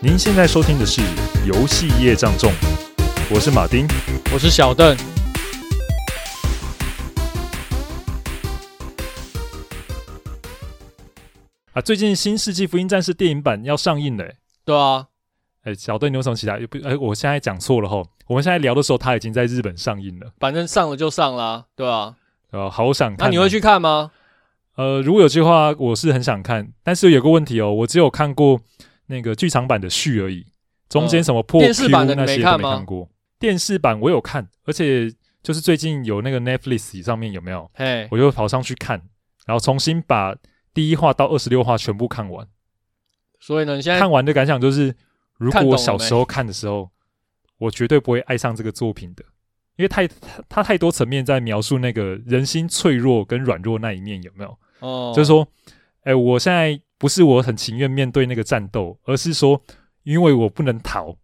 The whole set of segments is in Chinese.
您现在收听的是《游戏业障重》，我是马丁，我是小邓。啊，最近《新世纪福音战士》电影版要上映了，对啊。哎，小邓，你有什么其他？不，哎，我现在讲错了吼。我们现在聊的时候，它已经在日本上映了。反正上了就上啦，对啊？呃，好想看。那你会去看吗？呃，如果有计划，我是很想看。但是有个问题哦，我只有看过那个剧场版的续而已，中间什么破 Q 那些都没看过。电视版我有看，而且就是最近有那个 Netflix 上面有没有？嘿，我就跑上去看，然后重新把第一话到二十六话全部看完。所以呢，你现在看完的感想就是。如果我小时候看的时候，我绝对不会爱上这个作品的，因为太它，它太多层面在描述那个人心脆弱跟软弱那一面，有没有？哦，就是说，哎、欸，我现在不是我很情愿面对那个战斗，而是说，因为我不能逃，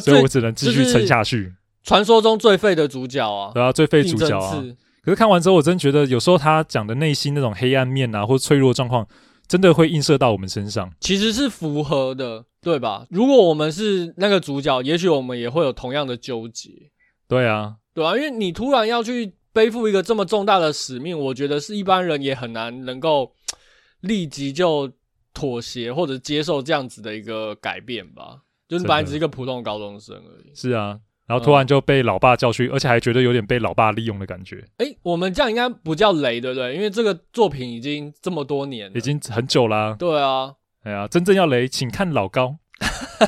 所以我只能继续撑下去。传说中最废的主角啊，对啊，最废主角啊。可是看完之后，我真觉得有时候他讲的内心那种黑暗面啊，或脆弱状况。真的会映射到我们身上，其实是符合的，对吧？如果我们是那个主角，也许我们也会有同样的纠结。对啊，对啊，因为你突然要去背负一个这么重大的使命，我觉得是一般人也很难能够立即就妥协或者接受这样子的一个改变吧。就是本来只是一个普通的高中生而已。是啊。然后突然就被老爸叫去，而且还觉得有点被老爸利用的感觉。诶，我们这样应该不叫雷，对不对？因为这个作品已经这么多年了，已经很久啦、啊。对啊，哎呀，真正要雷，请看老高。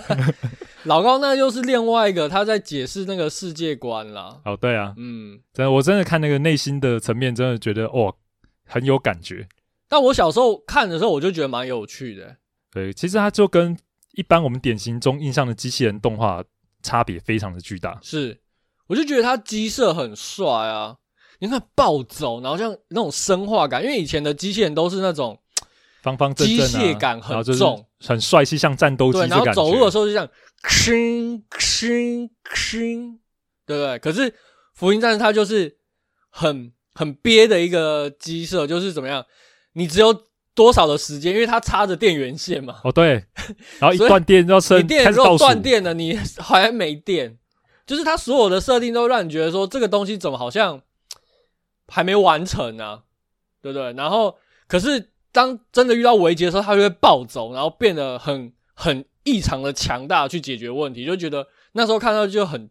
老高那又是另外一个，他在解释那个世界观啦。哦，对啊，嗯，真的，我真的看那个内心的层面，真的觉得哦，很有感觉。但我小时候看的时候，我就觉得蛮有趣的。对，其实它就跟一般我们典型中印象的机器人动画。差别非常的巨大，是，我就觉得它机设很帅啊！你看暴走，然后像那种生化感，因为以前的机器人都是那种方方正正、啊，机械感很重，很帅气，像战斗机。对，然后走路的时候就这样，吭吭吭，对不对？可是福音战士它就是很很憋的一个机设，就是怎么样？你只有。多少的时间？因为它插着电源线嘛。哦，对。然后一断电要升，你电如果断电了，你好像没电。就是它所有的设定都让你觉得说，这个东西怎么好像还没完成呢、啊？对不对？然后，可是当真的遇到危机的时候，它就会暴走，然后变得很很异常的强大去解决问题。就觉得那时候看到就很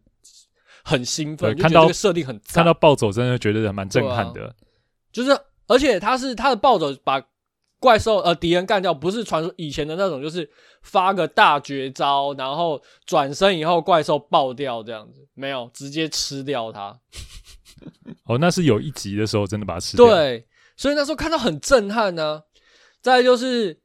很兴奋，看到这个设定很赞，看到暴走真的觉得蛮震撼的。啊、就是，而且他是他的暴走把。怪兽呃，敌人干掉，不是传说以前的那种，就是发个大绝招，然后转身以后怪兽爆掉这样子，没有直接吃掉它。哦，那是有一集的时候真的把它吃掉。对，所以那时候看到很震撼呢、啊。再来就是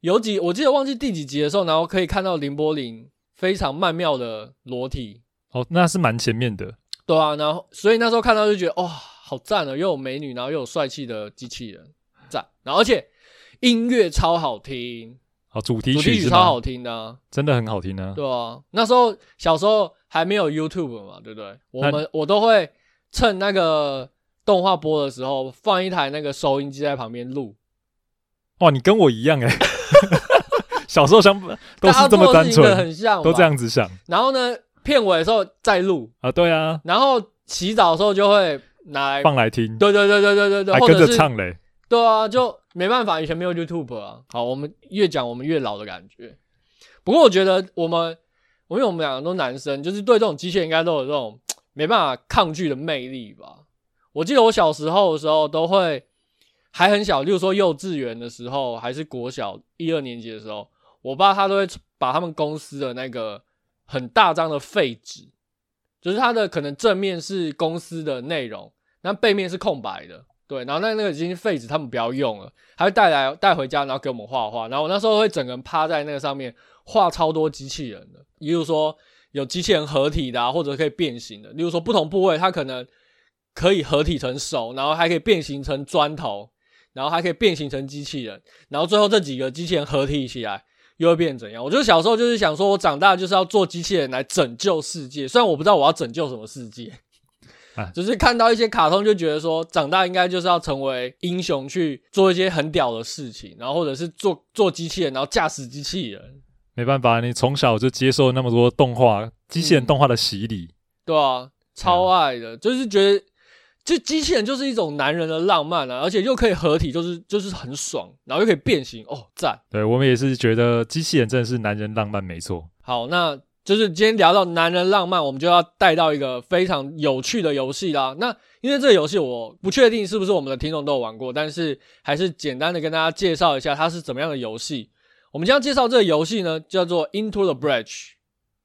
有几，我记得忘记第几集的时候，然后可以看到綾波林非常曼妙的裸体。哦，那是蛮前面的。对啊，然后所以那时候看到就觉得哇、哦，好赞啊，又有美女，然后又有帅气的机器人，赞。然后而且。音乐超好听，好主题曲，主题曲超好听的、啊，真的很好听呢、啊。对啊，那时候小时候还没有 YouTube 嘛，对不对？我们我都会趁那个动画播的时候，放一台那个收音机在旁边录。哇，你跟我一样哎、欸，小时候想都是这么单纯，很像，都这样子想。然后呢，片尾的时候再录啊，对啊。然后洗澡的时候就会拿来放来听，对对对对对对对，还跟着唱嘞。对啊，就没办法，以前没有 YouTube 啊。好，我们越讲我们越老的感觉。不过我觉得我们，因为我们两个都男生，就是对这种机械应该都有这种没办法抗拒的魅力吧。我记得我小时候的时候，都会还很小，例如说幼稚园的时候，还是国小一二年级的时候，我爸他都会把他们公司的那个很大张的废纸，就是它的可能正面是公司的内容，那背面是空白的。对，然后那那个已经废纸，他们不要用了，还会带来带回家，然后给我们画画。然后我那时候会整个人趴在那个上面画超多机器人的，例如说有机器人合体的啊，或者可以变形的。例如说不同部位它可能可以合体成手，然后还可以变形成砖头，然后还可以变形成机器人。然后最后这几个机器人合体起来又会变怎样？我就小时候就是想说，我长大就是要做机器人来拯救世界。虽然我不知道我要拯救什么世界。就是看到一些卡通，就觉得说长大应该就是要成为英雄，去做一些很屌的事情，然后或者是做做机器人，然后驾驶机器人。没办法，你从小就接受那么多动画、机器人动画的洗礼，对啊，超爱的，就是觉得这机器人就是一种男人的浪漫啊，而且又可以合体，就是就是很爽，然后又可以变形，哦，赞！对，我们也是觉得机器人真的是男人浪漫，没错。好，那就是今天聊到男人浪漫，我们就要带到一个非常有趣的游戏啦。那因为这个游戏我不确定是不是我们的听众都有玩过，但是还是简单的跟大家介绍一下它是怎么样的游戏。我们将介绍这个游戏呢，叫做 Into the Bridge，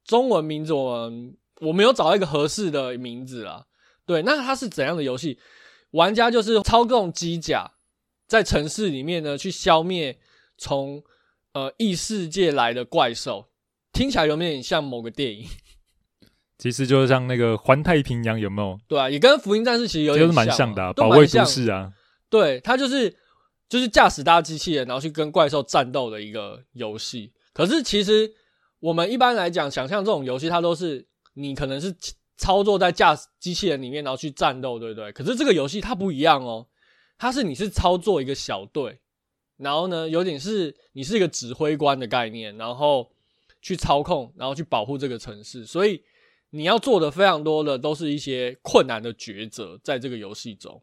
中文名字我们我没有找到一个合适的名字啦。对，那它是怎样的游戏？玩家就是操纵机甲，在城市里面呢去消灭从呃异世界来的怪兽。听起来有没有点像某个电影？其实就是像那个环太平洋，有没有？对啊，也跟福音战士其实有点像，就是蛮像的啊，保卫都市啊。对，它就是。就是驾驶大机器人，然后去跟怪兽战斗的一个游戏。可是其实我们一般来讲，想象这种游戏，它都是你可能是操作在驾驶机器人里面，然后去战斗，对不对？可是这个游戏它不一样哦，它是你是操作一个小队，然后呢，有点是你是一个指挥官的概念，然后去操控，然后去保护这个城市。所以你要做的非常多的都是一些困难的抉择，在这个游戏中。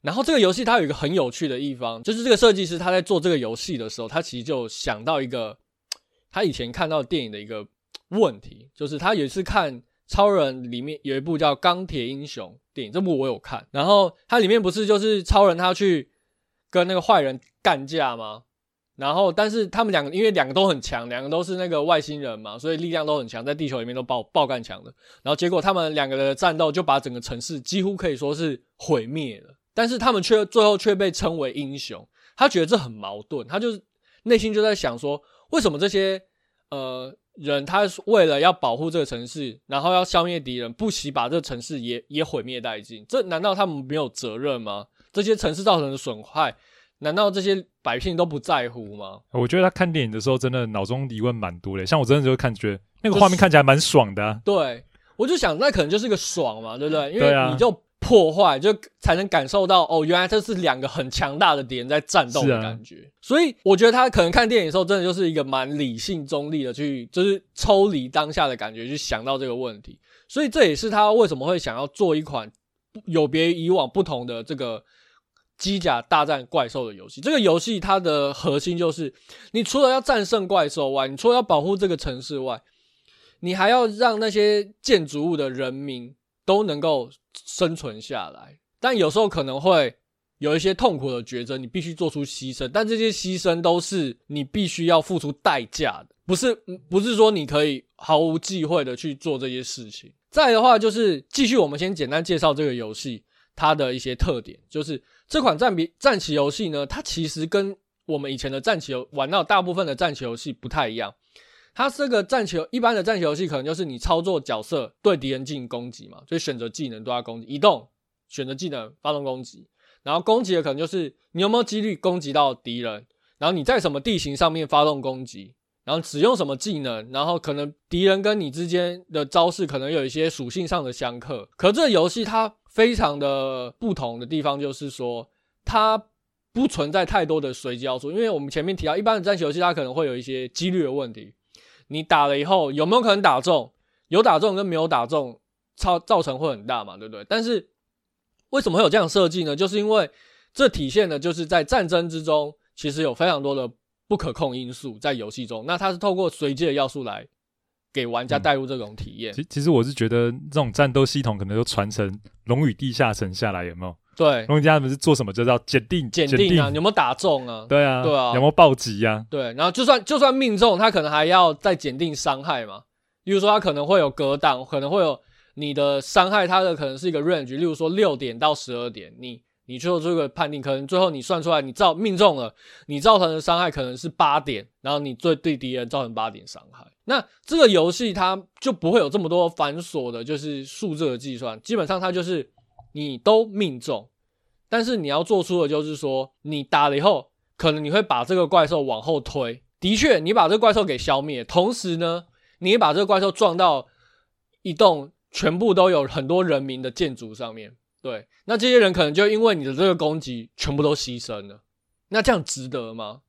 然后这个游戏它有一个很有趣的地方，就是这个设计师他在做这个游戏的时候，他其实就想到一个他以前看到电影的一个问题，就是他有一次看超人里面有一部叫《钢铁英雄》电影，这部我有看。然后它里面不是就是超人他去跟那个坏人干架吗？然后但是他们两个因为两个都很强，两个都是那个外星人嘛，所以力量都很强，在地球里面都爆爆干强的。然后结果他们两个的战斗就把整个城市几乎可以说是毁灭了。但是他们却最后却被称为英雄，他觉得这很矛盾，他就是内心就在想说，为什么这些呃人，他为了要保护这个城市，然后要消灭敌人，不惜把这个城市也也毁灭殆尽？这难道他们没有责任吗？这些城市造成的损害，难道这些百姓都不在乎吗？我觉得他看电影的时候，真的脑中疑问蛮多的。像我真的就会看，觉得那个画面看起来蛮爽的啊。对，我就想，那可能就是个爽嘛，对不对？因为你就。破坏就才能感受到哦，原来这是两个很强大的敌人在战斗的感觉。啊、所以我觉得他可能看电影的时候，真的就是一个蛮理性中立的去，就是抽离当下的感觉去想到这个问题。所以这也是他为什么会想要做一款有别于以往不同的这个机甲大战怪兽的游戏。这个游戏它的核心就是，你除了要战胜怪兽外，你除了要保护这个城市外，你还要让那些建筑物的人民都能够。生存下来，但有时候可能会有一些痛苦的抉择，你必须做出牺牲，但这些牺牲都是你必须要付出代价的，不是不是说你可以毫无忌讳的去做这些事情。再的话，就是继续，我们先简单介绍这个游戏它的一些特点，就是这款战比战棋游戏呢，它其实跟我们以前的战棋游玩到大部分的战棋游戏不太一样。它这个战棋，一般的战棋游戏可能就是你操作角色对敌人进行攻击嘛，就选择技能对他攻击，移动选择技能发动攻击，然后攻击的可能就是你有没有几率攻击到敌人，然后你在什么地形上面发动攻击，然后使用什么技能，然后可能敌人跟你之间的招式可能有一些属性上的相克。可这游戏它非常的不同的地方就是说，它不存在太多的随机要素，因为我们前面提到一般的战棋游戏它可能会有一些几率的问题。你打了以后有没有可能打中？有打中跟没有打中，造造成会很大嘛，对不对？但是为什么会有这样设计呢？就是因为这体现的就是在战争之中，其实有非常多的不可控因素在游戏中。那它是透过随机的要素来给玩家带入这种体验。其、嗯、其实我是觉得这种战斗系统可能就传承《龙与地下城》下来，有没有？对，龙与地下城是做什么？就叫检定，检定啊，你有没有打中啊？对啊，对啊，有没有暴击啊？对，然后就算就算命中，他可能还要再检定伤害嘛。例如说，他可能会有格挡，可能会有你的伤害，它的可能是一个 range。例如说，六点到十二点，你你做这个判定，可能最后你算出来，你造命中了，你造成的伤害可能是八点，然后你对对敌人造成八点伤害。那这个游戏它就不会有这么多繁琐的，就是数字的计算，基本上它就是。你都命中，但是你要做出的就是说，你打了以后，可能你会把这个怪兽往后推。的确，你把这个怪兽给消灭，同时呢，你也把这个怪兽撞到一栋全部都有很多人民的建筑上面。对，那这些人可能就因为你的这个攻击，全部都牺牲了。那这样值得吗？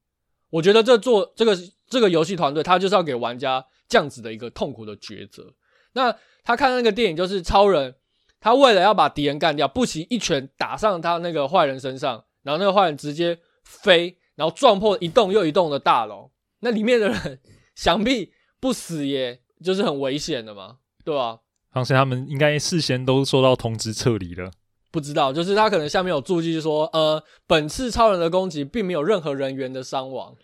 我觉得这做这个这个游戏团队他就是要给玩家这样子的一个痛苦的抉择。那他看那个电影就是超人，他为了要把敌人干掉，不惜一拳打上他那个坏人身上，然后那个坏人直接飞，然后撞破一栋又一栋的大楼。那里面的人 想必不死也就是很危险的嘛，对吧？当时他们应该事先都收到通知撤离了。不知道，就是他可能下面有注记说，呃，本次超人的攻击并没有任何人员的伤亡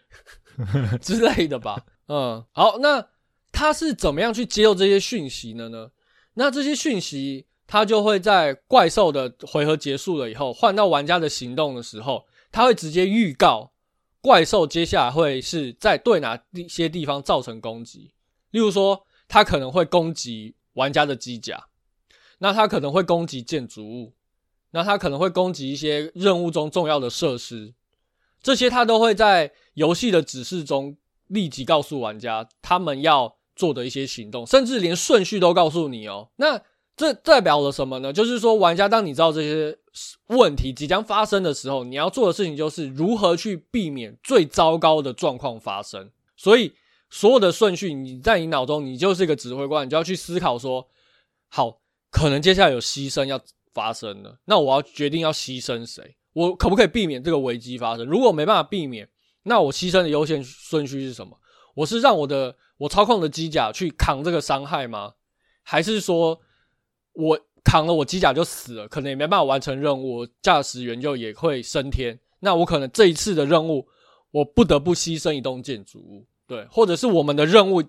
之类的吧。嗯，好，那他是怎么样去接受这些讯息的呢？那这些讯息，他就会在怪兽的回合结束了以后，换到玩家的行动的时候，他会直接预告怪兽接下来会是在对哪一些地方造成攻击。例如说，他可能会攻击玩家的机甲，那他可能会攻击建筑物。那他可能会攻击一些任务中重要的设施，这些他都会在游戏的指示中立即告诉玩家他们要做的一些行动，甚至连顺序都告诉你哦。那这代表了什么呢？就是说，玩家当你知道这些问题即将发生的时候，你要做的事情就是如何去避免最糟糕的状况发生。所以，所有的顺序你在你脑中，你就是一个指挥官，你就要去思考说，好，可能接下来有牺牲要。发生了，那我要决定要牺牲谁？我可不可以避免这个危机发生？如果没办法避免，那我牺牲的优先顺序是什么？我是让我的我操控的机甲去扛这个伤害吗？还是说我扛了我机甲就死了，可能也没办法完成任务，驾驶员就也会升天？那我可能这一次的任务，我不得不牺牲一栋建筑物，对，或者是我们的任务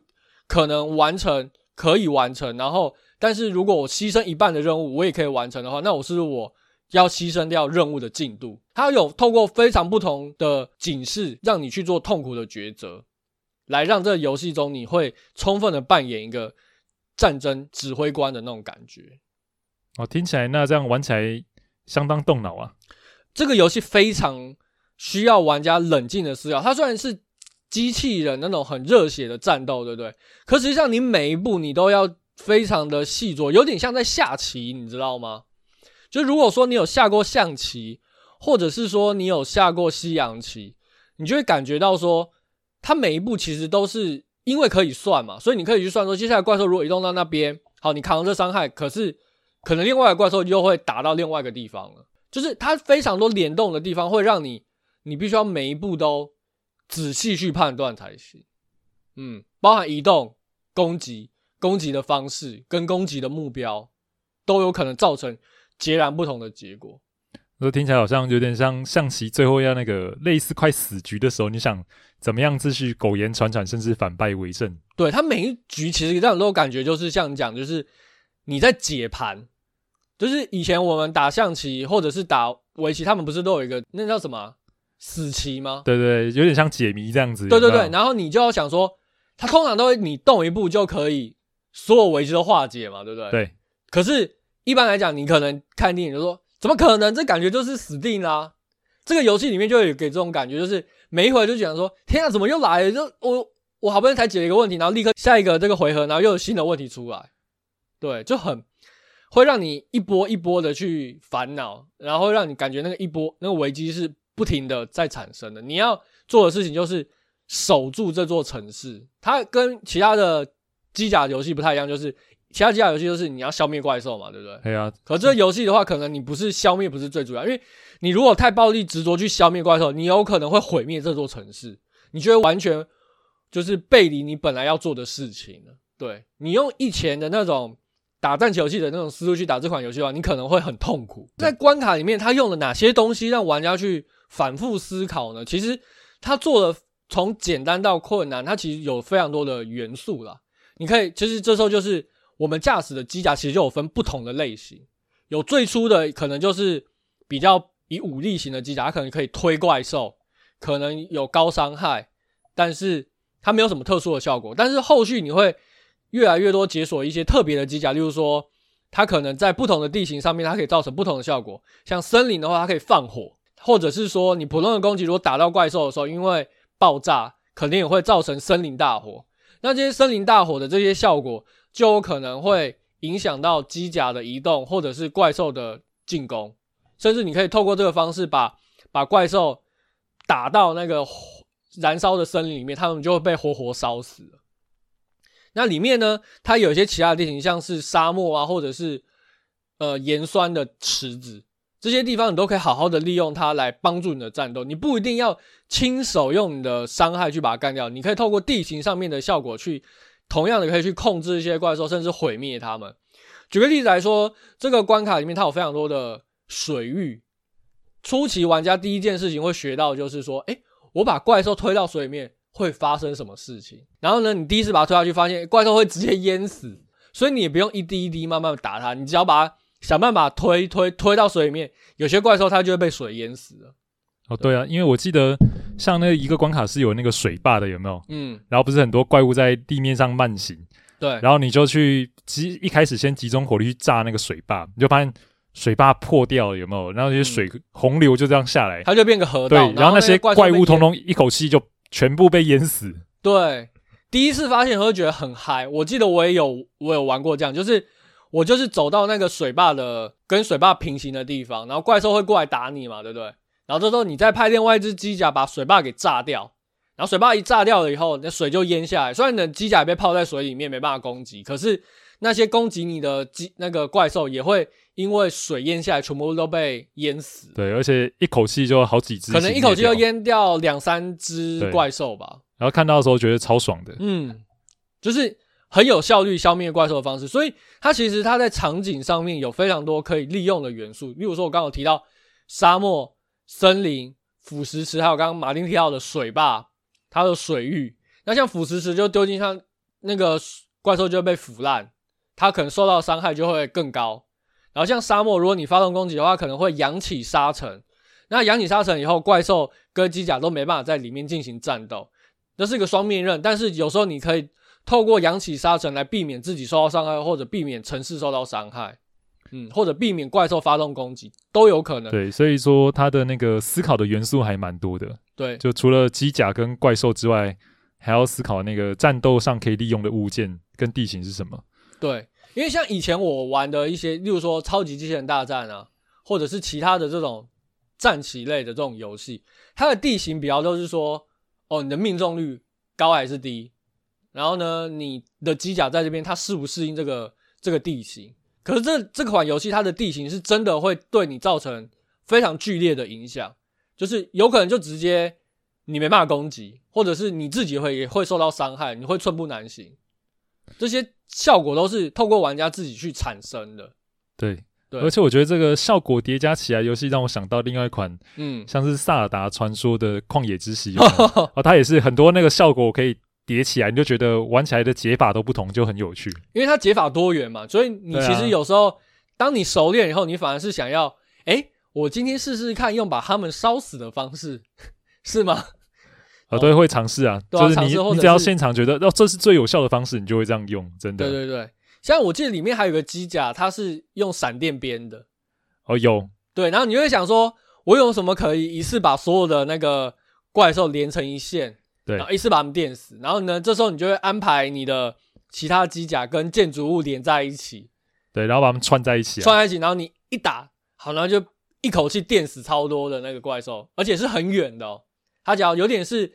可能完成，可以完成，然后。但是如果我牺牲一半的任务，我也可以完成的话，那我是我要牺牲掉任务的进度？它有透过非常不同的警示，让你去做痛苦的抉择，来让这个游戏中你会充分的扮演一个战争指挥官的那种感觉。哦，听起来那这样玩起来相当动脑啊！这个游戏非常需要玩家冷静的思考。它虽然是机器人那种很热血的战斗，对不对？可实际上你每一步你都要。非常的细琢，有点像在下棋，你知道吗？就如果说你有下过象棋，或者是说你有下过西洋棋，你就会感觉到说，它每一步其实都是因为可以算嘛，所以你可以去算说，接下来怪兽如果移动到那边，好，你扛着伤害，可是可能另外的怪兽又会打到另外一个地方了，就是它非常多联动的地方，会让你你必须要每一步都仔细去判断才行。嗯，包含移动、攻击。攻击的方式跟攻击的目标都有可能造成截然不同的结果。那听起来好像有点像象棋，最后要那个类似快死局的时候，你想怎么样继续苟延残喘，甚至反败为胜？对，他每一局其实让人都有感觉，就是像你讲，就是你在解盘。就是以前我们打象棋或者是打围棋，他们不是都有一个那叫什么死棋吗？对，对对，有点像解谜这样子。对对对，然后你就要想说，他通常都会你动一步就可以。所有危机都化解嘛，对不对？对。可是，一般来讲，你可能看电影就说，怎么可能？这感觉就是死定啦、啊。这个游戏里面就会给这种感觉，就是每一回就讲说，天啊，怎么又来了？就我我好不容易才解了一个问题，然后立刻下一个这个回合，然后又有新的问题出来。对，就很会让你一波一波的去烦恼，然后会让你感觉那个一波那个危机是不停的在产生的。你要做的事情就是守住这座城市，它跟其他的。机甲游戏不太一样，就是其他机甲游戏就是你要消灭怪兽嘛，对不对？对啊。可这游戏的话，可能你不是消灭，不是最主要，因为你如果太暴力执着去消灭怪兽，你有可能会毁灭这座城市，你觉得完全就是背离你本来要做的事情了。对，你用以前的那种打战棋游戏的那种思路去打这款游戏的话，你可能会很痛苦。在关卡里面，他用了哪些东西让玩家去反复思考呢？其实他做了从简单到困难，它其实有非常多的元素啦。你可以，其实这时候就是我们驾驶的机甲，其实就有分不同的类型。有最初的可能就是比较以武力型的机甲，它可能可以推怪兽，可能有高伤害，但是它没有什么特殊的效果。但是后续你会越来越多解锁一些特别的机甲，例如说它可能在不同的地形上面，它可以造成不同的效果。像森林的话，它可以放火，或者是说你普通的攻击如果打到怪兽的时候，因为爆炸肯定也会造成森林大火。那这些森林大火的这些效果，就有可能会影响到机甲的移动，或者是怪兽的进攻，甚至你可以透过这个方式把把怪兽打到那个燃烧的森林里面，他们就会被活活烧死了。那里面呢，它有一些其他的地形，像是沙漠啊，或者是呃盐酸的池子，这些地方你都可以好好的利用它来帮助你的战斗。你不一定要亲手用你的伤害去把它干掉，你可以透过地形上面的效果去，同样的可以去控制一些怪兽，甚至毁灭它们。举个例子来说，这个关卡里面它有非常多的水域。初期玩家第一件事情会学到就是说，诶，我把怪兽推到水里面。会发生什么事情？然后呢，你第一次把它推下去，发现怪兽会直接淹死，所以你也不用一滴一滴慢慢打它，你只要把它想办法推推推到水里面，有些怪兽它就会被水淹死了。哦，对啊，因为我记得像那一个关卡是有那个水坝的，有没有？嗯。然后不是很多怪物在地面上慢行，对。然后你就去集一开始先集中火力去炸那个水坝，你就发现水坝破掉了，有没有？然后那些水洪流就这样下来，它就变个河道。对，然后那些怪物通通一口气就。全部被淹死。对，第一次发现会觉得很嗨。我记得我也有，我有玩过这样，就是我就是走到那个水坝的跟水坝平行的地方，然后怪兽会过来打你嘛，对不对？然后这时候你再派另外一只机甲把水坝给炸掉，然后水坝一炸掉了以后，那水就淹下来。虽然你的机甲也被泡在水里面，没办法攻击，可是那些攻击你的机那个怪兽也会。因为水淹下来，全部都被淹死。对，而且一口气就好几只，可能一口气就淹掉两三只怪兽吧。然后看到的时候觉得超爽的，嗯，就是很有效率消灭怪兽的方式。所以它其实它在场景上面有非常多可以利用的元素。例如说，我刚刚有提到沙漠、森林、腐蚀池，还有刚刚马丁提到的水坝，它的水域。那像腐蚀池就丢进像那个怪兽就会被腐烂，它可能受到伤害就会更高。然后像沙漠，如果你发动攻击的话，可能会扬起沙尘。那扬起沙尘以后，怪兽跟机甲都没办法在里面进行战斗，这是一个双面刃。但是有时候你可以透过扬起沙尘来避免自己受到伤害，或者避免城市受到伤害，嗯，或者避免怪兽发动攻击都有可能。对，所以说它的那个思考的元素还蛮多的。对，就除了机甲跟怪兽之外，还要思考那个战斗上可以利用的物件跟地形是什么。对。因为像以前我玩的一些，例如说超级机器人大战啊，或者是其他的这种战棋类的这种游戏，它的地形比较都是说，哦，你的命中率高还是低，然后呢，你的机甲在这边它适不适应这个这个地形？可是这这款游戏它的地形是真的会对你造成非常剧烈的影响，就是有可能就直接你没办法攻击，或者是你自己会也会受到伤害，你会寸步难行。这些效果都是透过玩家自己去产生的，对。对，而且我觉得这个效果叠加起来，游戏让我想到另外一款，嗯，像是《萨尔达传说》的旷野之息，哦，它也是很多那个效果可以叠起来，你就觉得玩起来的解法都不同，就很有趣。因为它解法多元嘛，所以你其实有时候，啊、当你熟练以后，你反而是想要，诶，我今天试试看用把他们烧死的方式，是吗？啊，对，会尝试啊，就是你你只要现场觉得哦，这是最有效的方式，你就会这样用，真的。对对对，像我记得里面还有个机甲，它是用闪电编的。哦，有。对，然后你就会想说，我有什么可以一次把所有的那个怪兽连成一线，对，然后一次把他们电死，然后呢，这时候你就会安排你的其他机甲跟建筑物连在一起，对，然后把它们串在一起，串在一起，然后你一打，好，然后就一口气电死超多的那个怪兽，而且是很远的哦。它只要有点是，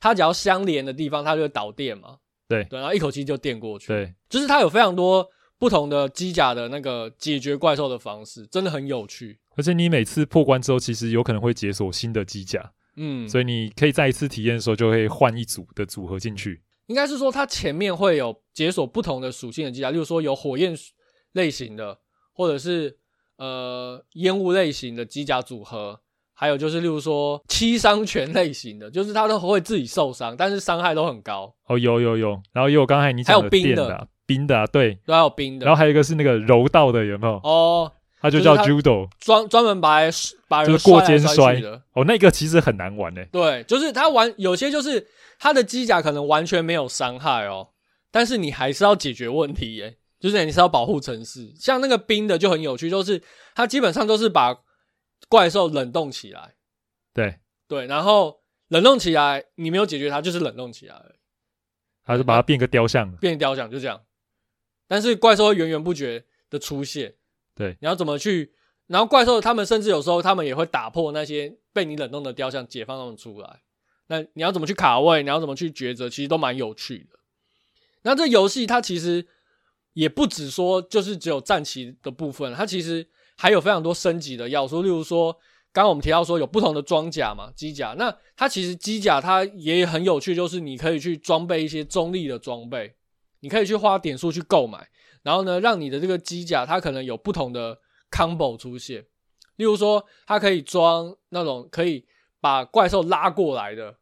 它只要相连的地方，它就会导电嘛。对对，然后一口气就电过去。对，就是它有非常多不同的机甲的那个解决怪兽的方式，真的很有趣。而且你每次破关之后，其实有可能会解锁新的机甲。嗯，所以你可以再一次体验的时候，就会换一组的组合进去。应该是说，它前面会有解锁不同的属性的机甲，例如说有火焰类型的，或者是呃烟雾类型的机甲组合。还有就是，例如说七伤拳类型的，就是它都会自己受伤，但是伤害都很高。哦，有有有，然后也有刚才你讲的，还有冰的，冰的啊，对，都还有冰的。然后还有一个是那个柔道的，有没有？哦，他就叫 Judo，专专门把把人就是过肩摔的。哦，那个其实很难玩诶。对，就是他玩有些就是他的机甲可能完全没有伤害哦，但是你还是要解决问题诶，就是你是要保护城市。像那个冰的就很有趣，就是它基本上都是把。怪兽冷冻起来，对对，然后冷冻起来，你没有解决它，就是冷冻起来而已，还是把它变个雕像，变雕像就这样。但是怪兽会源源不绝的出现，对，你要怎么去？然后怪兽他们甚至有时候他们也会打破那些被你冷冻的雕像，解放他们出来。那你要怎么去卡位，你要怎么去抉择，其实都蛮有趣的。那这游戏它其实也不只说就是只有战棋的部分，它其实还有非常多升级的要素，例如说。刚刚我们提到说有不同的装甲嘛，机甲，那它其实机甲它也很有趣，就是你可以去装备一些中立的装备，你可以去花点数去购买，然后呢，让你的这个机甲它可能有不同的 combo 出现，例如说它可以装那种可以把怪兽拉过来的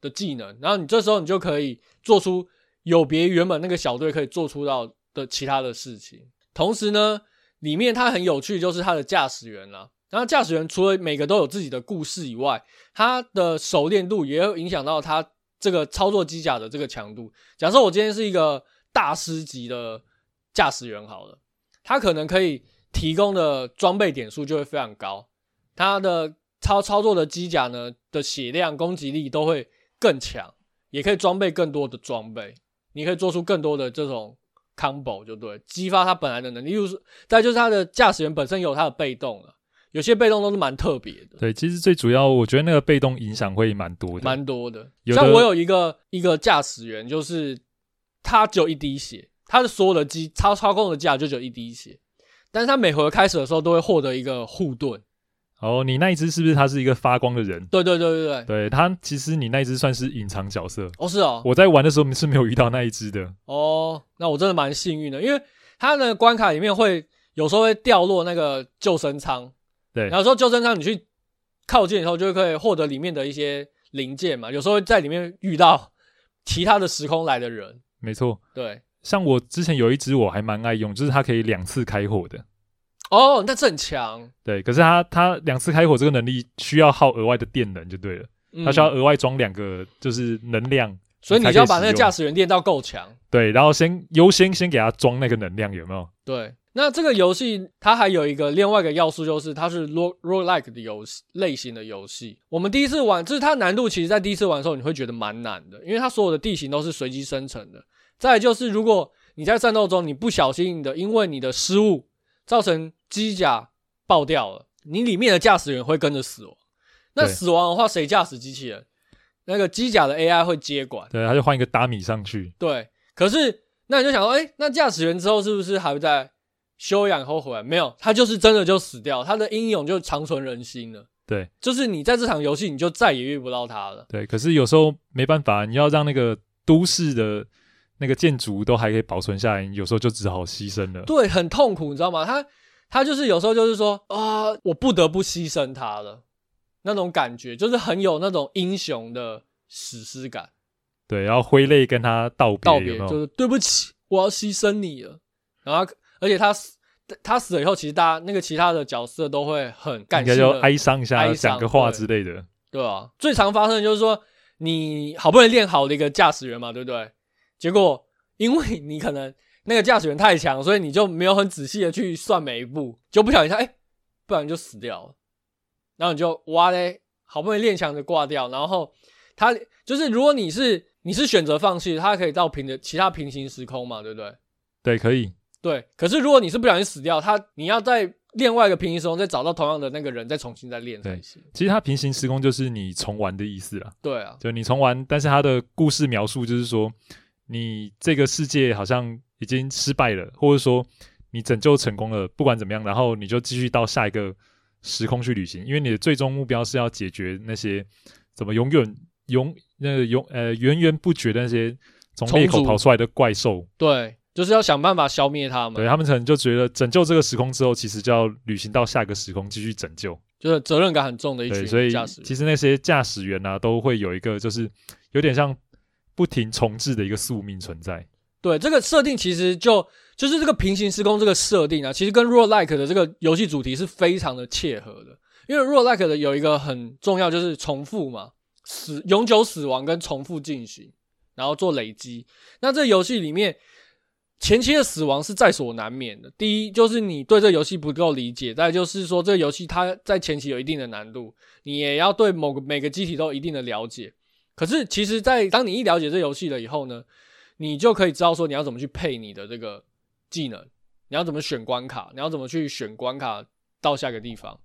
的技能，然后你这时候你就可以做出有别原本那个小队可以做出到的其他的事情，同时呢，里面它很有趣就是它的驾驶员啦。然后驾驶员除了每个都有自己的故事以外，他的熟练度也会影响到他这个操作机甲的这个强度。假设我今天是一个大师级的驾驶员好了，他可能可以提供的装备点数就会非常高，他的操操作的机甲呢的血量、攻击力都会更强，也可以装备更多的装备，你可以做出更多的这种 combo 就对，激发他本来的能力。例如说，再就是他的驾驶员本身有他的被动了。有些被动都是蛮特别的。对，其实最主要，我觉得那个被动影响会蛮多的，蛮多的。像我有一个一个驾驶员，就是他只有一滴血，他的所有的机操操控的机甲就只有一滴血，但是他每回合开始的时候都会获得一个护盾。哦，你那一只是不是他是一个发光的人？对对对对对，对他其实你那一只算是隐藏角色。哦，是哦，我在玩的时候是没有遇到那一只的。哦，那我真的蛮幸运的，因为他的关卡里面会有时候会掉落那个救生舱。对，然后说救生舱，你去靠近以后，就可以获得里面的一些零件嘛。有时候会在里面遇到其他的时空来的人。没错，对。像我之前有一支我还蛮爱用，就是它可以两次开火的。哦，那这很强。对，可是它它两次开火这个能力需要耗额外的电能就对了，嗯、它需要额外装两个就是能量，所以你就要把那个驾驶员练到够强。对，然后先优先先给他装那个能量，有没有？对。那这个游戏它还有一个另外一个要素，就是它是 roguelike 的游戏类型的游戏。我们第一次玩，就是它难度其实在第一次玩的时候你会觉得蛮难的，因为它所有的地形都是随机生成的。再来就是如果你在战斗中你不小心的因为你的失误造成机甲爆掉了，你里面的驾驶员会跟着死亡。那死亡的话谁驾驶机器人？那个机甲的 AI 会接管，对，他就换一个大米上去。对，可是那你就想说，哎，那驾驶员之后是不是还会在？休养后回来没有，他就是真的就死掉，他的英勇就长存人心了。对，就是你在这场游戏，你就再也遇不到他了。对，可是有时候没办法，你要让那个都市的那个建筑都还可以保存下来，你有时候就只好牺牲了。对，很痛苦，你知道吗？他他就是有时候就是说啊、呃，我不得不牺牲他了，那种感觉就是很有那种英雄的史诗感。对，然后挥泪跟他道别，道别就是对不起，我要牺牲你了，然后。而且他死，他死了以后，其实大家那个其他的角色都会很感谢，就哀伤一下，讲个话之类的，对，啊，最常发生的就是说，你好不容易练好的一个驾驶员嘛，对不对？结果因为你可能那个驾驶员太强，所以你就没有很仔细的去算每一步，就不小心他哎，不然就死掉了。然后你就哇嘞，好不容易练强的挂掉，然后他就是如果你是你是选择放弃，他可以到平的其他平行时空嘛，对不对？对，可以。对，可是如果你是不小心死掉，他你要在另外一个平行时空再找到同样的那个人，再重新再练才行。其实它平行时空就是你重玩的意思啦。对啊，就你重玩，但是它的故事描述就是说，你这个世界好像已经失败了，或者说你拯救成功了，不管怎么样，然后你就继续到下一个时空去旅行，因为你的最终目标是要解决那些怎么永远永那个永呃源源不绝的那些从裂口跑出来的怪兽。对。就是要想办法消灭他们。对，他们可能就觉得拯救这个时空之后，其实就要旅行到下个时空继续拯救，就是责任感很重的一群驾驶员。所以其实那些驾驶员啊，都会有一个就是有点像不停重置的一个宿命存在。对，这个设定其实就就是这个平行时空这个设定啊，其实跟 roguelike 的这个游戏主题是非常的切合的。因为 roguelike 的有一个很重要就是重复嘛，死永久死亡跟重复进行，然后做累积。那这游戏里面。前期的死亡是在所难免的。第一，就是你对这游戏不够理解；再就是说，这游戏它在前期有一定的难度，你也要对某个每个机体都有一定的了解。可是，其实，在当你一了解这游戏了以后呢，你就可以知道说你要怎么去配你的这个技能，你要怎么选关卡，你要怎么去选关卡到下个地方。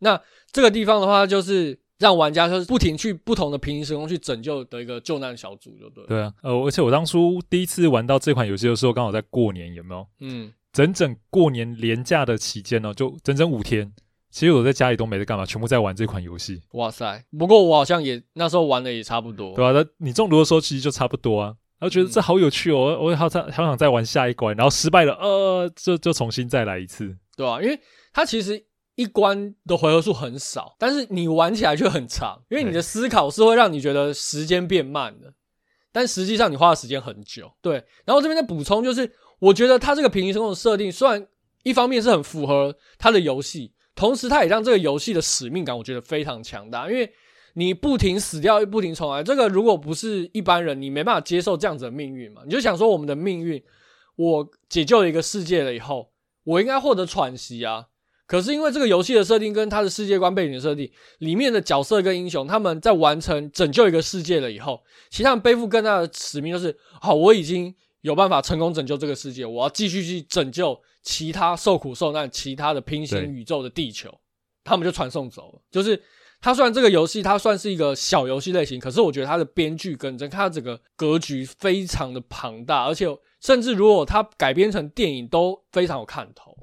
那这个地方的话，就是让玩家就是不停去不同的平行时空去拯救的一个救难小组，就对。对啊，呃，而且我当初第一次玩到这款游戏的时候，刚好在过年，有没有？嗯，整整过年连假的期间呢，就整整五天。其实我在家里都没在干嘛，全部在玩这款游戏。哇塞！不过我好像也那时候玩的也差不多，对啊，那你中毒的时候其实就差不多啊。然后觉得这好有趣哦，嗯、我好想好想再玩下一关，然后失败了，呃，就就重新再来一次，对啊，因为它其实一关的回合数很少，但是你玩起来却很长，因为你的思考是会让你觉得时间变慢的，但实际上你花的时间很久。对，然后这边的补充就是，我觉得它这个平行时空的设定，虽然一方面是很符合它的游戏。同时，它也让这个游戏的使命感，我觉得非常强大。因为你不停死掉，又不停重来，这个如果不是一般人，你没办法接受这样子的命运嘛。你就想说，我们的命运，我解救了一个世界了以后，我应该获得喘息啊。可是因为这个游戏的设定跟它的世界观背景的设定，里面的角色跟英雄，他们在完成拯救一个世界了以后，其实他们背负更大的使命，就是好，我已经有办法成功拯救这个世界，我要继续去拯救。其他受苦受难、其他的平行宇宙的地球，他们就传送走了。就是它虽然这个游戏它算是一个小游戏类型，可是我觉得它的编剧跟整它整个格局非常的庞大，而且甚至如果它改编成电影都非常有看头。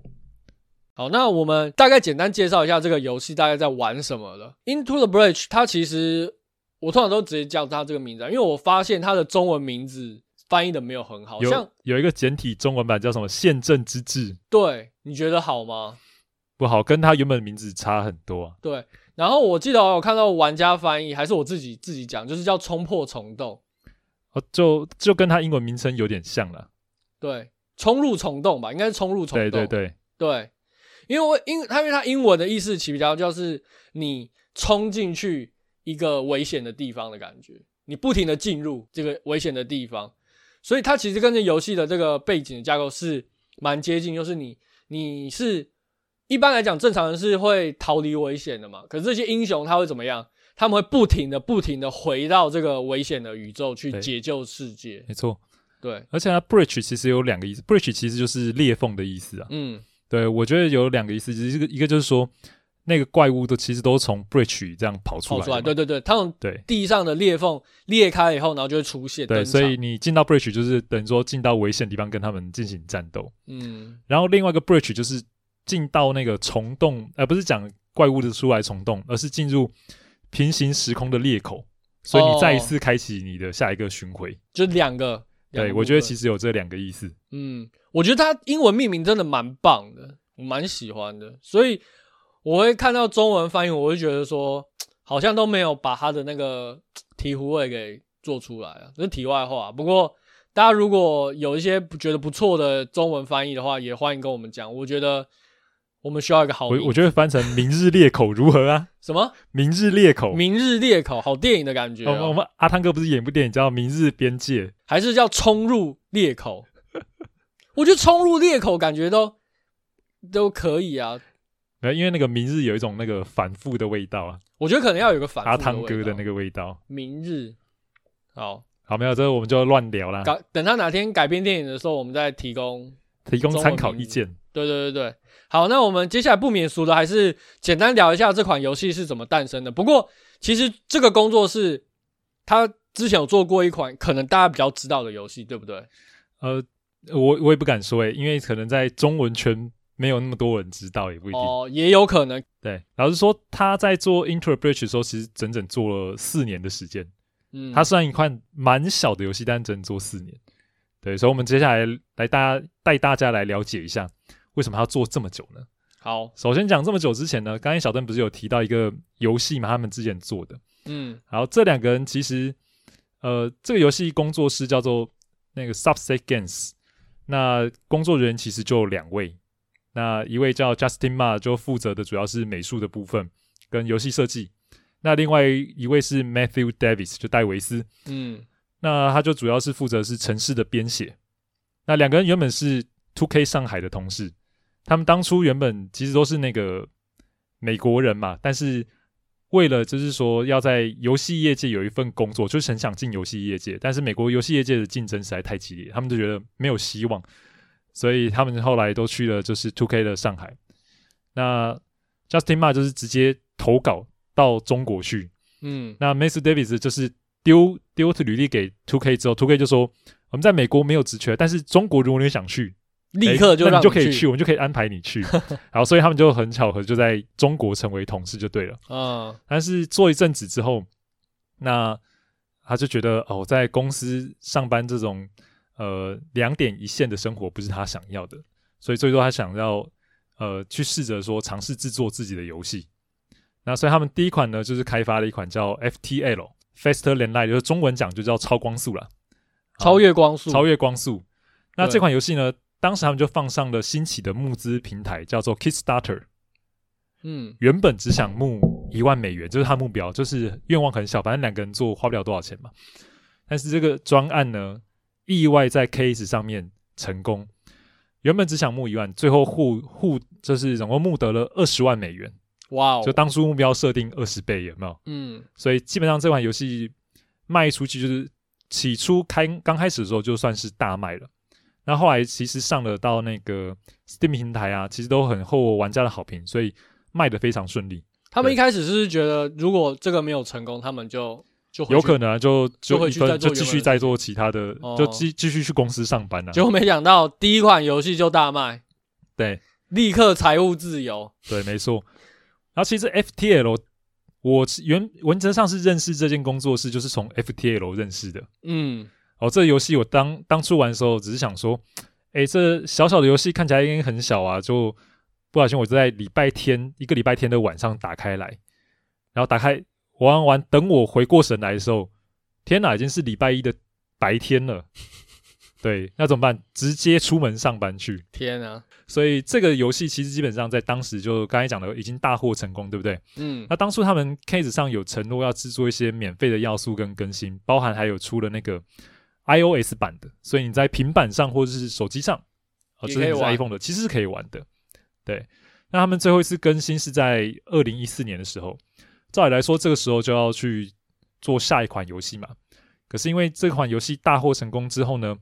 好，那我们大概简单介绍一下这个游戏大概在玩什么了。Into the Bridge，它其实我通常都直接叫它这个名字，因为我发现它的中文名字。翻译的没有很好，有像有一个简体中文版叫什么“宪政之治”，对，你觉得好吗？不好，跟它原本的名字差很多啊。对，然后我记得我有看到玩家翻译，还是我自己自己讲，就是叫“冲破虫洞”，哦，就就跟他英文名称有点像了。对，冲入虫洞吧，应该是冲入虫洞。对对对对，因为我英，他因为他英文的意思其比较就是你冲进去一个危险的地方的感觉，你不停的进入这个危险的地方。所以它其实跟这游戏的这个背景的架构是蛮接近，就是你你是一般来讲正常人是会逃离危险的嘛，可是这些英雄他会怎么样？他们会不停的不停的回到这个危险的宇宙去解救世界。没错，对，而且它 breach 其实有两个意思，bridge 其实就是裂缝的意思啊。嗯，对，我觉得有两个意思，就是一个一个就是说。那个怪物都其实都从 bridge 这样跑出来，跑出来，对对对，它从对地上的裂缝裂开以后，然后就会出现。对，所以你进到 bridge 就是等于说进到危险的地方跟他们进行战斗。嗯，然后另外一个 bridge 就是进到那个虫洞，而、呃、不是讲怪物的出来虫洞，而是进入平行时空的裂口，所以你再一次开启你的下一个巡回。哦、就两个，对，我觉得其实有这两个意思。嗯，我觉得它英文命名真的蛮棒的，我蛮喜欢的，所以。我会看到中文翻译，我会觉得说，好像都没有把它的那个醍醐味给做出来啊，这是题外话。不过大家如果有一些觉得不错的中文翻译的话，也欢迎跟我们讲。我觉得我们需要一个好，我我觉得翻成“明日裂口”如何啊？什么“明日裂口”？“明日裂口”好电影的感觉、喔。我们阿汤哥不是演部电影叫《明日边界》，还是叫《冲入裂口》？我觉得“冲入裂口”感觉都都可以啊。没有，因为那个明日有一种那个反复的味道啊。我觉得可能要有个反复。阿汤哥的那个味道。明日，好，好，没有，这个我们就乱聊啦。等他哪天改编电影的时候，我们再提供提供参考意见。对对对对，好，那我们接下来不免俗的，还是简单聊一下这款游戏是怎么诞生的。不过，其实这个工作室他之前有做过一款可能大家比较知道的游戏，对不对？呃，我我也不敢说诶，因为可能在中文圈。没有那么多人知道，也不一定哦，也有可能。对，老实说，他在做 Breach 的时候，其实整整做了四年的时间。嗯，他虽然一款蛮小的游戏，但整整做四年。对，所以，我们接下来来大家带大家来了解一下，为什么他要做这么久呢？好，首先讲这么久之前呢，刚才小邓不是有提到一个游戏嘛，他们之前做的。嗯，然后这两个人其实，呃，这个游戏工作室叫做那个 Subset Games，那工作人员其实就两位。那一位叫 Justin Ma，就负责的主要是美术的部分跟游戏设计。那另外一位是 Matthew Davis，就戴维斯。嗯，那他就主要是负责是城市的编写。那两个人原本是 Two K 上海的同事，他们当初原本其实都是那个美国人嘛，但是为了就是说要在游戏业界有一份工作，就是很想进游戏业界，但是美国游戏业界的竞争实在太激烈，他们就觉得没有希望。所以他们后来都去了，就是 Two K 的上海。那 Justin Ma 就是直接投稿到中国去。嗯，那 Matthew Davis 就是丢丢履历给 Two K 之后，Two K 就说我们在美国没有职缺，但是中国如果你想去，立刻就你就可以去，我们就可以安排你去。然后所以他们就很巧合就在中国成为同事就对了。嗯，但是做一阵子之后，那他就觉得哦，在公司上班这种呃两点一线的生活不是他想要的，所以最多他想要呃去试着说尝试制作自己的游戏。那所以他们第一款呢，就是开发了一款叫 FTL Faster Than Light，就是中文讲就叫超光速了，超越光速，超越光速。那这款游戏呢，当时他们就放上了新起的募资平台，叫做 Kickstarter。嗯，原本只想募一万美元，就是他目标，就是愿望很小，反正两个人做花不了多少钱嘛。但是这个专案呢，意外在 Case 上面成功，原本只想募一万，最后互互就是总共募得了二十万美元。哇哦！就当初目标设定二十倍，有没有？嗯，所以基本上这款游戏卖出去，就是起初开刚开始的时候就算是大卖了。那后来其实上了到那个 Steam 平台啊，其实都很获玩家的好评，所以卖的非常顺利。他们一开始是觉得，如果这个没有成功，他们就就有可能、啊、就就就会去再做就继续再做其他的，哦、就继继续去公司上班了、啊。结果没想到第一款游戏就大卖，对，立刻财务自由。对，没错。然后其实 FTL，我原原则上是认识这间工作室，就是从 FTL 认识的。嗯，哦，这个游戏我当当初玩的时候，只是想说，哎，这小小的游戏看起来应该很小啊，就不小心我就在礼拜天一个礼拜天的晚上打开来，然后打开玩完玩，等我回过神来的时候，天哪，已经是礼拜一的白天了。对，那怎么办？直接出门上班去。天啊！所以这个游戏其实基本上在当时就刚才讲的已经大获成功，对不对？嗯。那当初他们 case 上有承诺要制作一些免费的要素跟更新，包含还有出了那个 iOS 版的，所以你在平板上或者是手机上，哦，这是 iPhone 的，其实是可以玩的。对。那他们最后一次更新是在二零一四年的时候，照理来说这个时候就要去做下一款游戏嘛。可是因为这款游戏大获成功之后呢，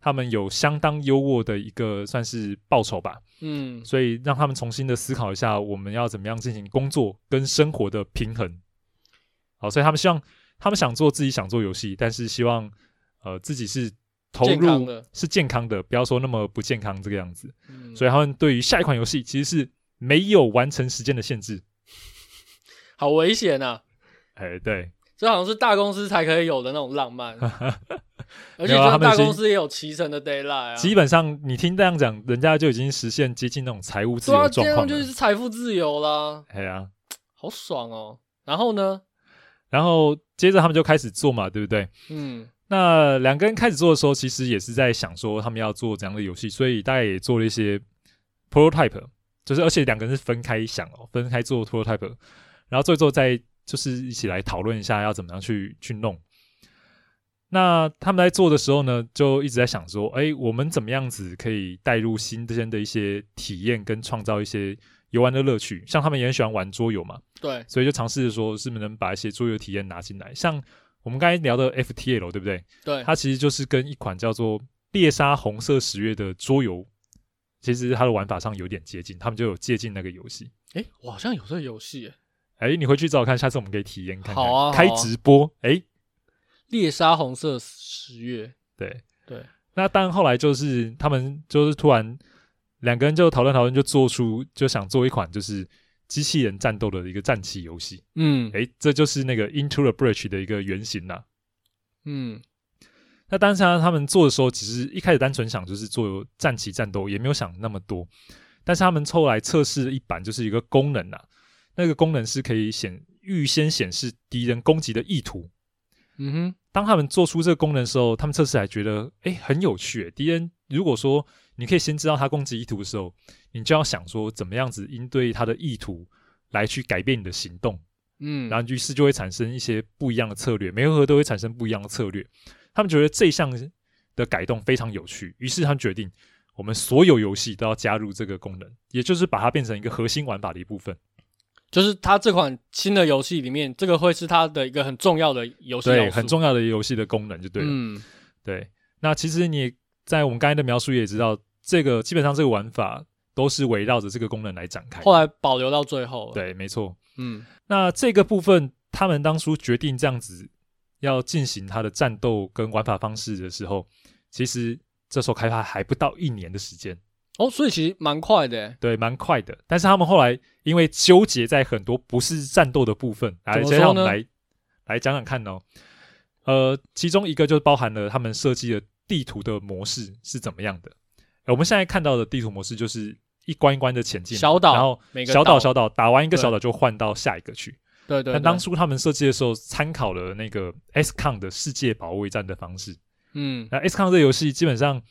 他们有相当优渥的一个算是报酬吧，嗯，所以让他们重新的思考一下，我们要怎么样进行工作跟生活的平衡。好，所以他们希望，他们想做自己想做游戏，但是希望，呃，自己是投入是健康的，不要说那么不健康这个样子。嗯，所以他们对于下一款游戏其实是没有完成时间的限制，好危险啊！哎，对，这好像是大公司才可以有的那种浪漫。而且他们大公司也有七成的 d a y l i g h t 啊。基本上你听这样讲，人家就已经实现接近那种财务自由状况就是财富自由啦。哎呀，好爽哦。然后呢？然后接着他们就开始做嘛，对不对？嗯。那两个人开始做的时候，其实也是在想说他们要做怎样的游戏，所以大概也做了一些 prototype，就是而且两个人是分开想哦，分开做 prototype，然后做一做再就是一起来讨论一下要怎么样去去弄。那他们在做的时候呢，就一直在想说，哎，我们怎么样子可以带入新鲜的一些体验，跟创造一些游玩的乐趣？像他们也很喜欢玩桌游嘛，对，所以就尝试着说，是不是能把一些桌游体验拿进来？像我们刚才聊的 FTL，对不对？对，它其实就是跟一款叫做《猎杀红色十月》的桌游，其实它的玩法上有点接近，他们就有借鉴那个游戏。哎，我好像有这个游戏，哎，哎，你回去找我看，下次我们可以体验看看。好啊，开直播，哎。猎杀红色十月，对对。那但后来就是他们就是突然两个人就讨论讨论，就做出就想做一款就是机器人战斗的一个战棋游戏。嗯，诶，这就是那个 Into the Bridge 的一个原型呐。嗯，那当时他们做的时候，其实一开始单纯想就是做战棋战斗，也没有想那么多。但是他们后来测试一版，就是一个功能呐，那个功能是可以显预先显示敌人攻击的意图。嗯哼。当他们做出这个功能的时候，他们测试还觉得，诶很有趣。敌人如果说你可以先知道他攻击意图的时候，你就要想说怎么样子应对他的意图来去改变你的行动。嗯，然后于是就会产生一些不一样的策略，每回合都会产生不一样的策略。他们觉得这项的改动非常有趣，于是他们决定，我们所有游戏都要加入这个功能，也就是把它变成一个核心玩法的一部分。就是它这款新的游戏里面，这个会是它的一个很重要的游戏，对，很重要的游戏的功能就对了。嗯，对。那其实你在我们刚才的描述也知道，这个基本上这个玩法都是围绕着这个功能来展开。后来保留到最后。对，没错。嗯，那这个部分，他们当初决定这样子要进行它的战斗跟玩法方式的时候，其实这时候开发还不到一年的时间。哦，所以其实蛮快的，对，蛮快的。但是他们后来因为纠结在很多不是战斗的部分，来，先让我们来来讲讲看哦。呃，其中一个就包含了他们设计的地图的模式是怎么样的。我们现在看到的地图模式就是一关一关的前进，小岛，然后小岛小岛打完一个小岛就换到下一个去。对对。但当初他们设计的时候，参考了那个 XCOM 的世界保卫战的方式。嗯，那 XCOM 这个游戏基本上。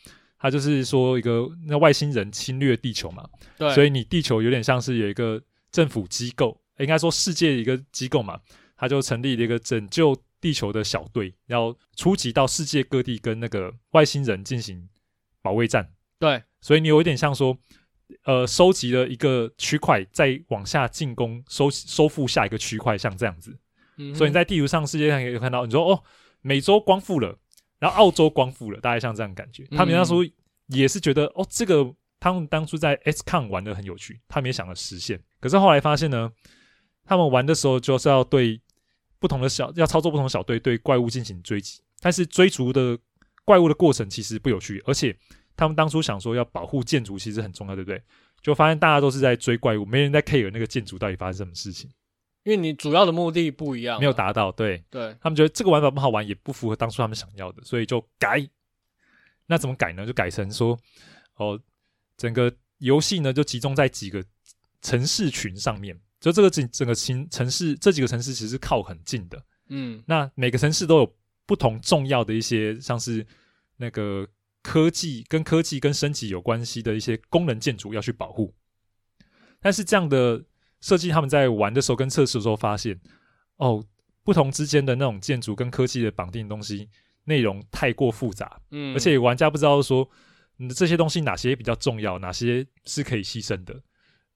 它就是说一个那外星人侵略地球嘛，对，所以你地球有点像是有一个政府机构，应该说世界一个机构嘛，它就成立了一个拯救地球的小队，要出击到世界各地跟那个外星人进行保卫战。对，所以你有一点像说，呃，收集了一个区块，再往下进攻，收收复下一个区块，像这样子。嗯，所以你在地图上世界上也有看到，你说哦，美洲光复了。然后澳洲光复了，大概像这样感觉。他们当初也是觉得，嗯、哦，这个他们当初在 XCOM 玩的很有趣，他们也想要实现。可是后来发现呢，他们玩的时候就是要对不同的小，要操作不同的小队对怪物进行追击。但是追逐的怪物的过程其实不有趣，而且他们当初想说要保护建筑，其实很重要，对不对？就发现大家都是在追怪物，没人在 care 那个建筑到底发生什么事情。因为你主要的目的不一样，没有达到，对，对，他们觉得这个玩法不好玩，也不符合当初他们想要的，所以就改。那怎么改呢？就改成说，哦，整个游戏呢就集中在几个城市群上面，就这个整整个城城市这几个城市其实是靠很近的，嗯，那每个城市都有不同重要的一些，像是那个科技跟科技跟升级有关系的一些功能建筑要去保护，但是这样的。设计他们在玩的时候跟测试的时候发现，哦，不同之间的那种建筑跟科技的绑定的东西内容太过复杂，嗯，而且玩家不知道说，这些东西哪些比较重要，哪些是可以牺牲的，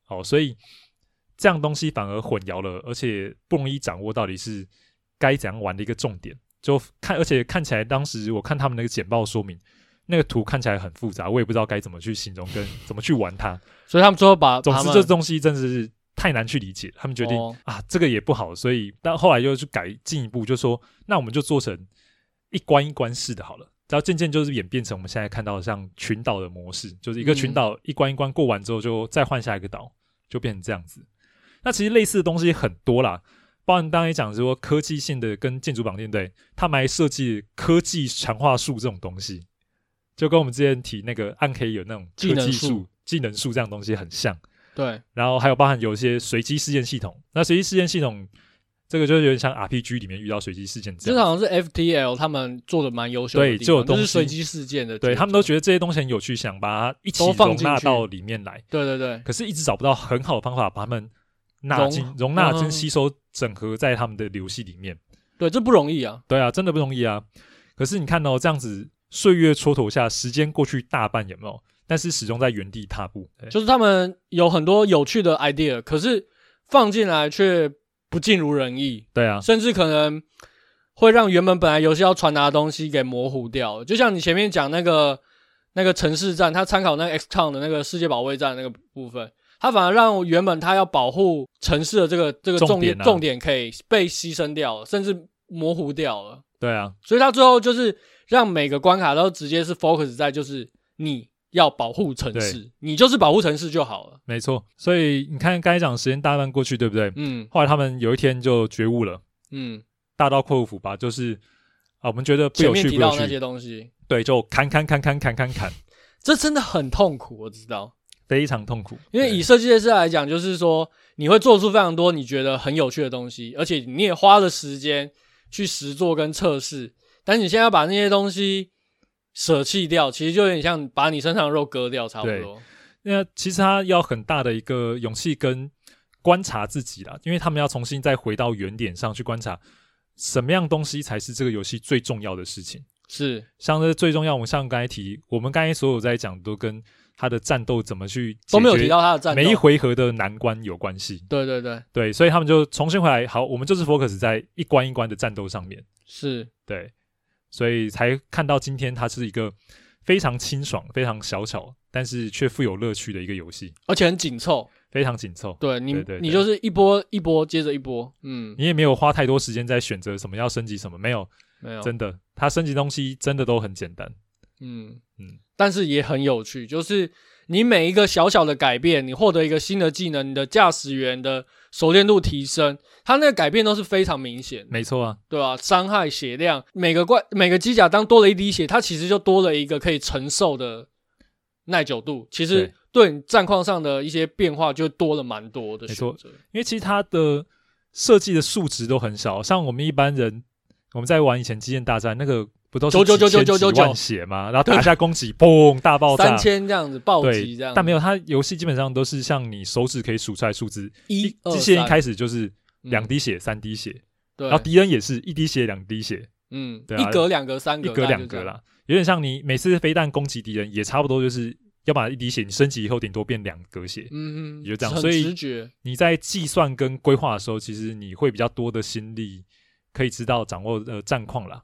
哦，所以这样东西反而混淆了，而且不容易掌握到底是该怎样玩的一个重点。就看，而且看起来当时我看他们那个简报说明，那个图看起来很复杂，我也不知道该怎么去形容跟怎么去玩它，所以他们最后把，总之这东西真的是。太难去理解，他们决定、啊，这个也不好，所以但后来又去改进一步，就说那我们就做成一关一关式的好了。然后渐渐就是演变成我们现在看到像群岛的模式，就是一个群岛一关一关过完之后，就再换下一个岛，就变成这样子。那其实类似的东西很多啦，包含刚才讲说科技性的跟建筑绑定，对，他们还设计科技强化树这种东西，就跟我们之前提那个暗黑有那种科技树、技能树这样东西很像。对，然后还有包含有一些随机事件系统。那随机事件系统，这个就是有点像 RPG 里面遇到随机事件这样。这好像是 FTL 他们做的蛮优秀的，对，就有东西就是随机事件的。对，他们都觉得这些东西很有趣，想把它一起容纳到里面来。对对对。可是一直找不到很好的方法把他们纳进、容纳跟吸收、整合在他们的游戏里面。对，这不容易啊。对啊，真的不容易啊。可是你看到这样子岁月蹉跎下，时间过去大半，有没有？但是始终在原地踏步，就是他们有很多有趣的 idea，可是放进来却不尽如人意。对啊，甚至可能会让原本本来游戏要传达的东西给模糊掉。就像你前面讲那个那个城市战，他参考那个 XCOM 的那个世界保卫战那个部分，他反而让原本他要保护城市的这个这个重点重点，啊，重点可以被牺牲掉了，甚至模糊掉了。对啊，所以他最后就是让每个关卡都直接是 focus 在就是你。要保护城市，你就是保护城市就好了。没错，所以你看，刚才讲时间大半过去，对不对？嗯。后来他们有一天就觉悟了，嗯，大刀阔斧吧，就是啊，我们觉得不有趣，前面提到那些东西，对，就砍砍砍砍砍砍砍，这真的很痛苦，我知道，非常痛苦。因为以设计师来讲，就是说你会做出非常多你觉得很有趣的东西，而且你也花了时间去实做跟测试，但你现在要把那些东西。舍弃掉，其实就有点像把你身上的肉割掉，差不多。那其实他要很大的一个勇气跟观察自己啦，因为他们要重新再回到原点上去观察，什么样东西才是这个游戏最重要的事情。是，像这最重要，我们像刚才提，我们刚才所有在讲都跟他的战斗怎么去都没有提到他的战斗，每一回合的难关有关系。对对对。对，所以他们就重新回来，好，我们就是 focus 在一关一关的战斗上面。是，对。所以才看到今天它是一个非常清爽、非常小巧，但是却富有乐趣的一个游戏，而且很紧凑，非常紧凑。对你对对对，你就是一波一波接着一波，嗯，你也没有花太多时间在选择什么要升级什么，没有，没有，真的，它升级东西真的都很简单，嗯。嗯，但是也很有趣，就是你每一个小小的改变，你获得一个新的技能，你的驾驶员的熟练度提升，它那个改变都是非常明显，没错啊，对吧？伤害、血量，每个怪每个机甲当多了一滴血，它其实就多了一个可以承受的。耐久度其实对。你战况上的一些变化就多了蛮多的没错，因为其实它的设计的数值都很少，像我们一般人我们在玩以前机械大战那个不都是几千几万血吗？然后打一下攻击，砰，大爆炸，三千这样子暴击这样，但没有，它游戏基本上都是像你手指可以数出来数字，一机械一开始就是两滴血、三滴血，然后敌人也是一滴血、两滴血，嗯，对，一格、两格、三格，一格两格啦。有点像你每次飞弹攻击敌人，也差不多就是要把一滴血，你升级以后顶多变两格血，嗯嗯，也就这样。所以你在计算跟规划的时候，其实你会比较多的心力，可以知道掌握呃战况啦。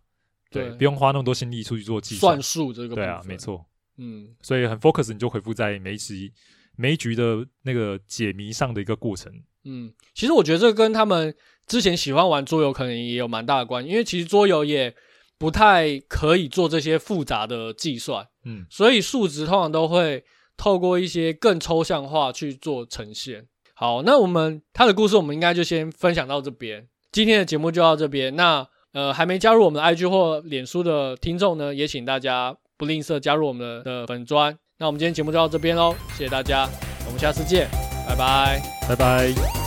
对，不用花那么多心力出去做计算数这个。对啊，没错。嗯，所以很 focus，你就回复在每一局每一局的那个解谜上的一个过程。嗯，其实我觉得这跟他们之前喜欢玩桌游可能也有蛮大的关系，因为其实桌游也。不太可以做这些复杂的计算，嗯，所以数值通常都会透过一些更抽象化去做呈现。好，那我们他的故事，我们应该就先分享到这边。今天的节目就到这边。那呃，还没加入我们的 IG 或脸书的听众呢，也请大家不吝啬加入我们的粉砖。那我们今天节目就到这边喽，谢谢大家，我们下次见，拜拜，拜拜。